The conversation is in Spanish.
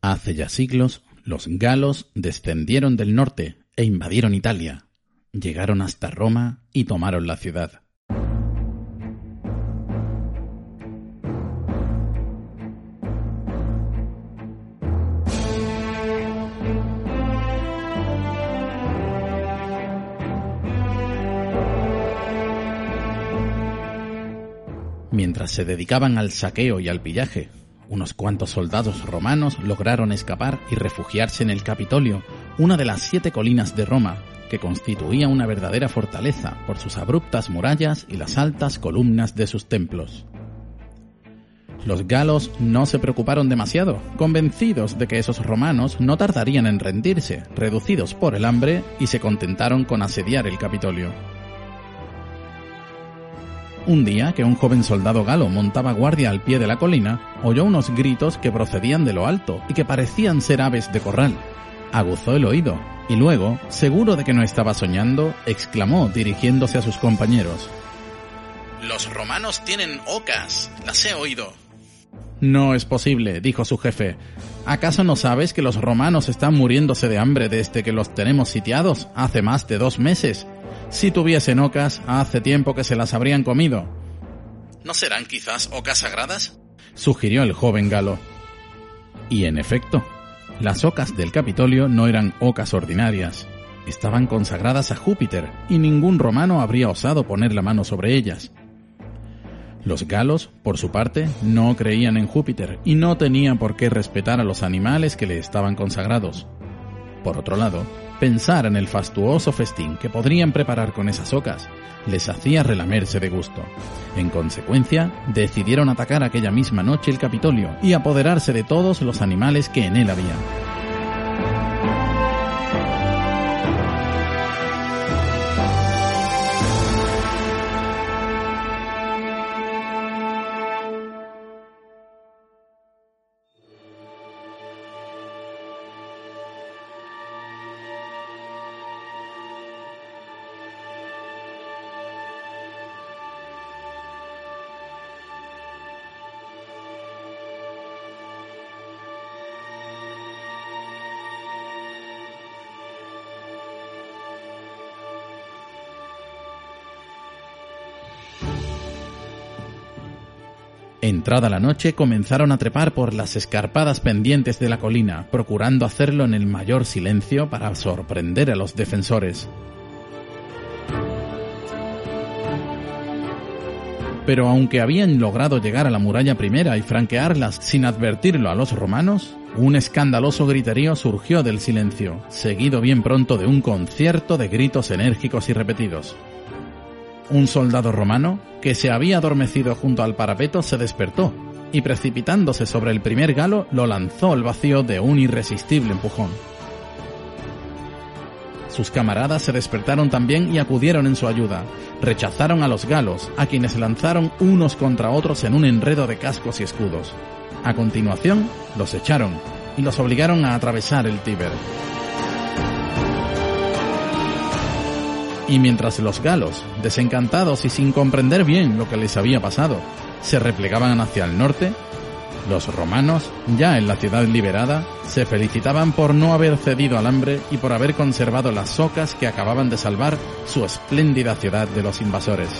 Hace ya siglos, los galos descendieron del norte e invadieron Italia. Llegaron hasta Roma y tomaron la ciudad. Mientras se dedicaban al saqueo y al pillaje, unos cuantos soldados romanos lograron escapar y refugiarse en el Capitolio, una de las siete colinas de Roma, que constituía una verdadera fortaleza por sus abruptas murallas y las altas columnas de sus templos. Los galos no se preocuparon demasiado, convencidos de que esos romanos no tardarían en rendirse, reducidos por el hambre, y se contentaron con asediar el Capitolio. Un día que un joven soldado galo montaba guardia al pie de la colina, oyó unos gritos que procedían de lo alto y que parecían ser aves de corral. Aguzó el oído y luego, seguro de que no estaba soñando, exclamó dirigiéndose a sus compañeros. Los romanos tienen ocas, las he oído. No es posible, dijo su jefe. ¿Acaso no sabes que los romanos están muriéndose de hambre desde que los tenemos sitiados hace más de dos meses si tuviesen ocas, hace tiempo que se las habrían comido. ¿No serán quizás ocas sagradas? sugirió el joven galo. Y en efecto, las ocas del Capitolio no eran ocas ordinarias. Estaban consagradas a Júpiter y ningún romano habría osado poner la mano sobre ellas. Los galos, por su parte, no creían en Júpiter y no tenían por qué respetar a los animales que le estaban consagrados. Por otro lado, Pensar en el fastuoso festín que podrían preparar con esas ocas les hacía relamerse de gusto. En consecuencia, decidieron atacar aquella misma noche el Capitolio y apoderarse de todos los animales que en él había. Entrada la noche, comenzaron a trepar por las escarpadas pendientes de la colina, procurando hacerlo en el mayor silencio para sorprender a los defensores. Pero aunque habían logrado llegar a la muralla primera y franquearlas sin advertirlo a los romanos, un escandaloso griterío surgió del silencio, seguido bien pronto de un concierto de gritos enérgicos y repetidos. Un soldado romano, que se había adormecido junto al parapeto, se despertó y precipitándose sobre el primer galo lo lanzó al vacío de un irresistible empujón. Sus camaradas se despertaron también y acudieron en su ayuda. Rechazaron a los galos, a quienes lanzaron unos contra otros en un enredo de cascos y escudos. A continuación, los echaron y los obligaron a atravesar el Tíber. Y mientras los galos, desencantados y sin comprender bien lo que les había pasado, se replegaban hacia el norte, los romanos, ya en la ciudad liberada, se felicitaban por no haber cedido al hambre y por haber conservado las socas que acababan de salvar su espléndida ciudad de los invasores.